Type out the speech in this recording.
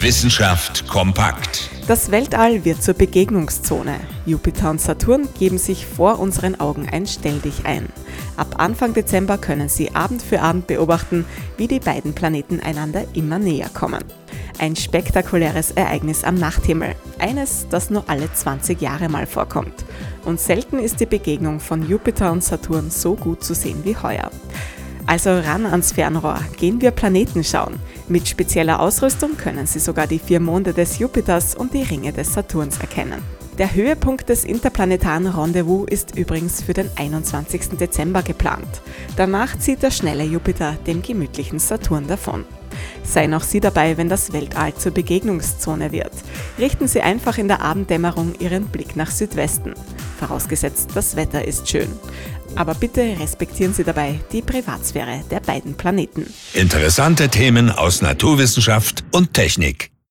Wissenschaft kompakt. Das Weltall wird zur Begegnungszone. Jupiter und Saturn geben sich vor unseren Augen ein Stelldich ein. Ab Anfang Dezember können Sie Abend für Abend beobachten, wie die beiden Planeten einander immer näher kommen. Ein spektakuläres Ereignis am Nachthimmel. Eines, das nur alle 20 Jahre mal vorkommt. Und selten ist die Begegnung von Jupiter und Saturn so gut zu sehen wie heuer. Also ran ans Fernrohr, gehen wir Planeten schauen. Mit spezieller Ausrüstung können Sie sogar die vier Monde des Jupiters und die Ringe des Saturns erkennen. Der Höhepunkt des interplanetaren Rendezvous ist übrigens für den 21. Dezember geplant. Danach zieht der schnelle Jupiter dem gemütlichen Saturn davon. Seien auch Sie dabei, wenn das Weltall zur Begegnungszone wird. Richten Sie einfach in der Abenddämmerung Ihren Blick nach Südwesten. Vorausgesetzt, das Wetter ist schön. Aber bitte respektieren Sie dabei die Privatsphäre der beiden Planeten. Interessante Themen aus Naturwissenschaft und Technik.